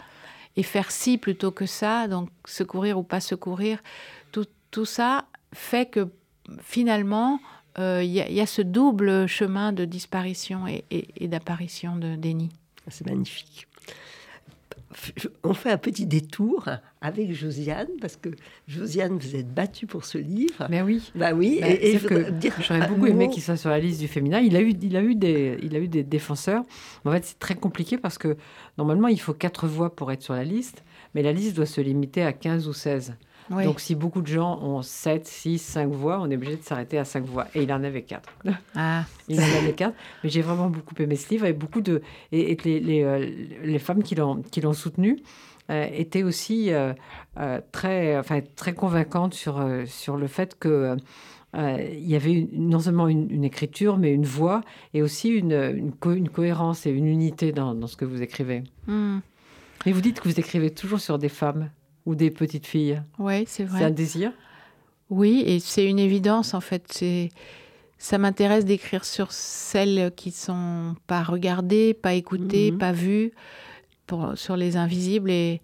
et faire ci plutôt que ça, donc secourir ou pas secourir, tout, tout ça fait que finalement, euh, il y, a ce double chemin de disparition et, et d'apparition de Denis. C'est magnifique on fait un petit détour avec Josiane, parce que Josiane, vous êtes battue pour ce livre. Mais oui. Bah oui. Bah, et, j'aurais beaucoup aimé qu'il soit sur la liste du féminin. Il a eu, il a eu des, il a eu des défenseurs. En fait, c'est très compliqué parce que normalement, il faut quatre voix pour être sur la liste, mais la liste doit se limiter à 15 ou 16. Donc, si beaucoup de gens ont 7, 6, 5 voix, on est obligé de s'arrêter à 5 voix. Et il en avait 4. Ah. il en avait 4. Mais j'ai vraiment beaucoup aimé ce livre et beaucoup de. Et, les, les, euh, les, femmes qui l'ont soutenu euh, étaient aussi euh, très, enfin, très convaincantes sur, sur le fait que. il y avait non seulement une, écriture, mais une voix et aussi une, une, cohérence et une unité dans, dans ce que vous écrivez. Hmm. Et vous dites que vous écrivez toujours sur des femmes ou des petites filles. Oui, c'est vrai. C'est un désir? Oui, et c'est une évidence en fait. C'est ça m'intéresse d'écrire sur celles qui sont pas regardées, pas écoutées, mhm. pas vues, pour, sur les invisibles et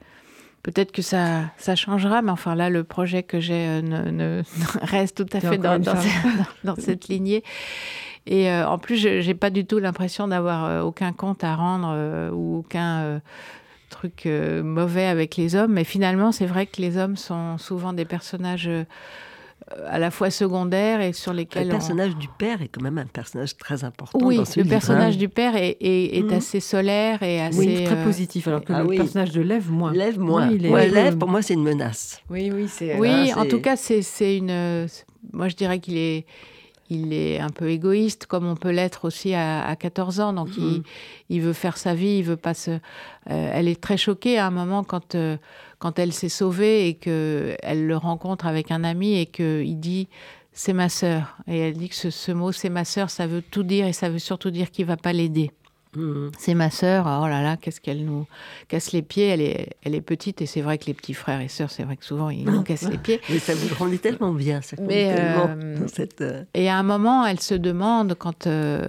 peut-être que ça, ça changera, mais enfin là, le projet que j'ai euh, ne, reste tout à fait dans, dans, cette lignée. Et euh, en plus, je n'ai pas du tout l'impression d'avoir euh, aucun compte à rendre ou aucun truc euh, mauvais avec les hommes, mais finalement, c'est vrai que les hommes sont souvent des personnages euh, à la fois secondaires et sur lesquels. Le personnage du père est quand même un personnage très important. Oui, dans ce le personnage du père est, est, mhm. assez solaire et assez. Oui, très positif, alors que ah le personnage de Lève, moins. Lève, moins. il est... Lève, pour moi, c'est une menace. Oui, oui, c'est. Oui, en tout cas, c'est une. Moi, je dirais qu'il est il est un peu égoïste, comme on peut l'être aussi à, 14 ans. Donc, il, il, veut faire sa vie, il veut pas se. Euh, elle est très choquée à un moment quand, euh, quand elle s'est sauvée et qu'elle le rencontre avec un ami et qu'il dit c'est ma sœur. Et elle dit que ce, ce mot c'est ma sœur, ça veut tout dire et ça veut surtout dire qu'il va pas l'aider. Mhm. C'est ma sœur, oh là là, qu'est-ce qu'elle nous casse les pieds. Elle est, elle est petite et c'est vrai que les petits frères et sœurs, c'est vrai que souvent ils nous cassent les pieds. Mais ça vous rendait tellement bien, ça Mais, euh, cette... Euh, et à un moment, elle se demande, quand, euh,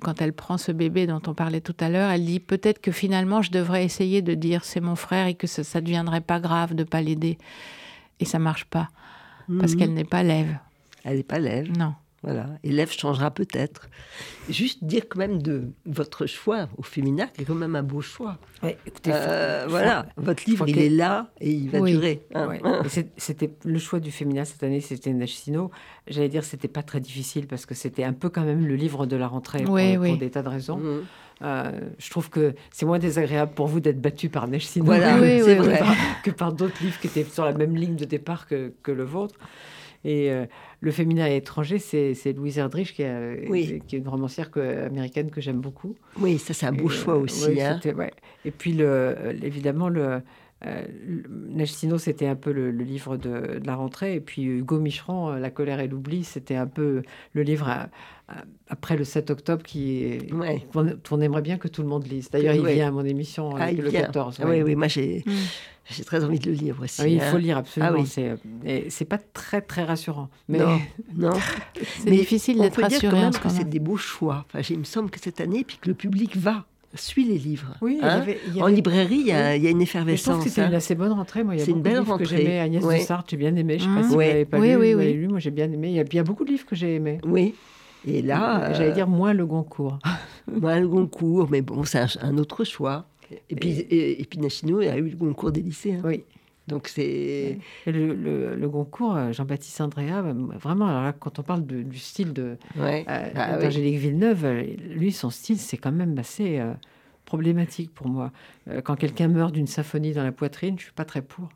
quand elle prend ce bébé dont on parlait tout à l'heure, elle dit peut-être que finalement je devrais essayer de dire c'est mon frère et que ça ne deviendrait pas grave de pas l'aider. Et ça marche pas, parce mhm. qu'elle n'est pas lève. Elle n'est pas lève. Non. Voilà, élève changera peut-être. Juste dire quand même de votre choix au féminin, qui est quand même un beau choix. écoutez, euh, voilà, votre livre, il est là et il va durer. Hein. C'était le choix du féminin cette année, c'était Nashino. J'allais dire, c'était pas très difficile parce que c'était un peu quand même le livre de la rentrée pour, des tas de raisons. Mmh. Euh, je trouve que c'est moins désagréable pour vous d'être battu par voilà, vrai. que par, d'autres livres qui étaient sur la même ligne de départ que, que le vôtre. Et euh, le féminin étranger, c'est Louise Erdrich, qui, qui, est une romancière américaine que j'aime beaucoup. Oui, ça c'est un beau choix aussi. hein. Et puis, le, évidemment, le, euh, c'était un peu le, livre de, la rentrée. Et puis Hugo Micheron, euh, La colère et l'oubli, c'était un peu le livre après le 7 octobre qui on, aimerait bien que tout le monde lise. D'ailleurs, il vient à mon émission ah, le 14. oui, oui, moi j'ai mm. très envie de le lire aussi. il faut hein. lire absolument. Ah, c'est pas très très rassurant. Mais... Non, non. c'est difficile d'être rassuré. Dire quand même que c'est des beaux choix. Enfin, il me semble que cette année, puis que le public va suit les livres. Oui, hein. En librairie, il y, a, une effervescence. je trouve que c'était une hein. assez bonne rentrée. Moi, il y a c'est une belle rentrée. que j'aimais. Agnès de Sartre, j'ai bien aimé. Je ne sais pas si vous n'avez pas lu, oui, oui. lu. Moi, j'ai bien aimé. Il y, a, il y, a, beaucoup de livres que j'ai aimés. Oui. Et là, j'allais dire moins le Goncourt. moins le Goncourt, mais bon, c'est un, autre choix. Et puis, et, puis Nachino a eu le Goncourt des lycéens. Oui. Donc c'est le, le, Goncourt, euh, Jean-Baptiste Andrea, euh, vraiment. Alors là, quand on parle du style de ouais. euh, ah d'Angélique Villeneuve, euh, lui, son style, c'est quand même assez problématique pour moi. Euh, quand quelqu'un meurt d'une symphonie dans la poitrine, je suis pas très pour.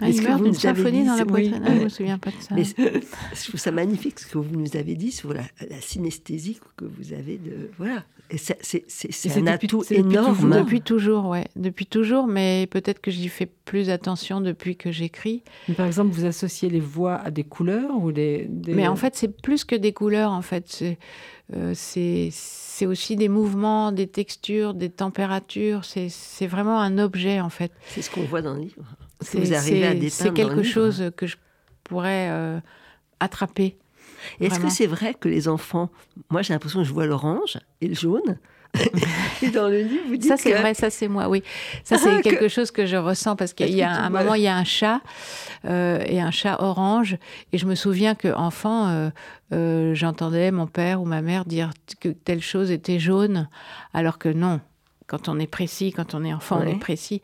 Ah, il meurt d'une symphonie dans la poitrine. Ah, je me souviens pas de ça. je trouve ça magnifique ce que vous nous avez dit sur la, synesthésie que vous avez de voilà. C'est un atout énorme. Depuis toujours, ouais. Depuis toujours, mais peut-être que j'y fais plus attention depuis que j'écris. Par exemple, vous associez les voix à des couleurs ou des... Mais en fait, c'est plus que des couleurs. En fait, c'est euh, c'est aussi des mouvements, des textures, des températures. C'est vraiment un objet, en fait. C'est ce qu'on voit dans le livre. C'est quelque chose que je pourrais euh, attraper. Est-ce que c'est vrai que les enfants, moi j'ai l'impression que je vois l'orange et le jaune, et dans le livre, vous dites ça c'est vrai, ça c'est moi, oui. Ça c'est ah, quelque chose que je ressens parce qu'il y a un moment, il y a un chat euh, et un chat orange, et je me souviens que enfant, euh, euh, j'entendais mon père ou ma mère dire que telle chose était jaune, alors que non. Quand on est précis, quand on est enfant, on est précis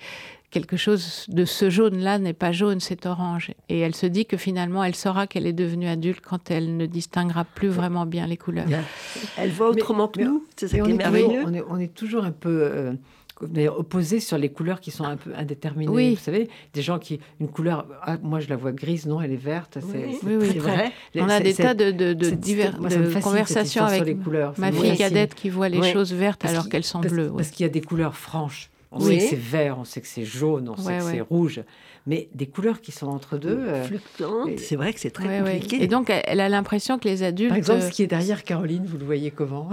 quelque chose de ce jaune-là n'est pas jaune, c'est orange. Et elle se dit que finalement, elle saura qu'elle est devenue adulte quand elle ne distinguera plus vraiment bien les couleurs. Elle voit autrement que nous, c'est ça qui est, merveilleux. on, est, toujours un peu... Euh, opposé sur les couleurs qui sont un peu indéterminées. Oui. Vous savez, des gens qui une couleur, ah, moi je la vois grise, non, elle est verte. Oui, oui, vrai. On a des tas de, de, de, divers, de conversations avec les couleurs. ma fille cadette qui voit les choses vertes alors qu'elles sont bleues. Parce qu'il y a des couleurs franches. On sait que c'est vert, on sait que c'est jaune, on sait que c'est rouge. Mais des couleurs qui sont entre deux. Euh, c'est vrai que c'est très compliqué. Et donc, elle a l'impression que les adultes. Par exemple, ce qui est derrière Caroline, vous le voyez comment?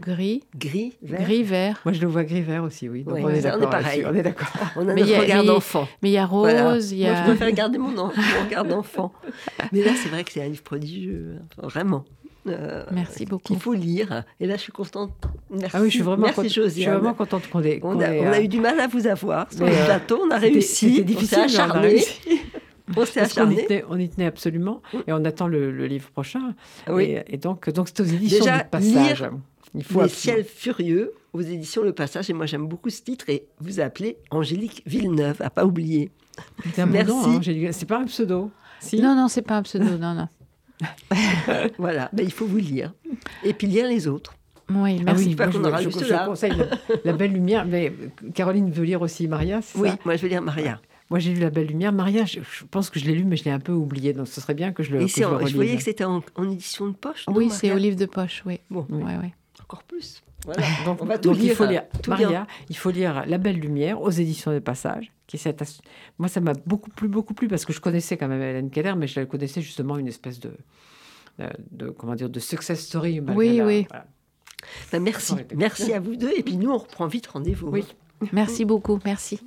Gris. Gris, vert. Gris, vert. Moi, je le vois gris-vert aussi, oui. on, est on, est pareil. On est d'accord. On a mais notre regard d'enfant. Mais il y a rose, il y a... Moi, je préfère garder mon, mon regard d'enfant. mais là, c'est vrai que c'est un livre prodigieux, vraiment. Euh, Merci beaucoup. Il faut lire. Et là, je suis contente. Merci. Ah oui, je suis vraiment, Merci, Je suis vraiment contente qu'on ait. On, a, on a, eu du mal à vous avoir sur le euh, plateau. On a réussi. C'était difficile. On s'est acharné. On s'est acharné. On, y tenait absolument. Et on attend le, livre prochain. Oui. Et, donc, donc c'est aux éditions Déjà, du passage. Lire, Il faut Les ciels furieux aux éditions Le Passage. Et moi, j'aime beaucoup ce titre. Et vous appelez Angélique Villeneuve, à pas oublier. Merci. Hein, c'est pas un pseudo. Si? Non, non, c'est pas un pseudo. non, non. voilà, ben, il faut vous lire. Et puis lire les autres. Oui, ah merci. Ah oui, moi, je, je, je, conseille la, Belle Lumière. Mais Caroline veut lire aussi Maria, Oui, moi je veux lire Maria. Moi, j'ai lu La Belle Lumière. Maria, je, pense que je l'ai lu, mais je l'ai un peu oublié. Donc, ce serait bien que je le, Et que je, je voyais que c'était en, édition de poche. oui, c'est au livre de poche, oui. Bon, oui. Ouais, ouais. encore plus. Voilà. donc, on va tout lire. Il faut lire Maria, il faut lire La Belle Lumière aux éditions de Passage. Qui est Moi, ça m'a beaucoup plu, beaucoup plu, parce que je connaissais quand même Hélène Keller, mais je la connaissais justement une espèce de, de, comment dire, de success story. Oui, oui. Ben, merci. Merci à vous deux. Et puis nous, on reprend vite rendez-vous. Oui. Merci beaucoup. Merci.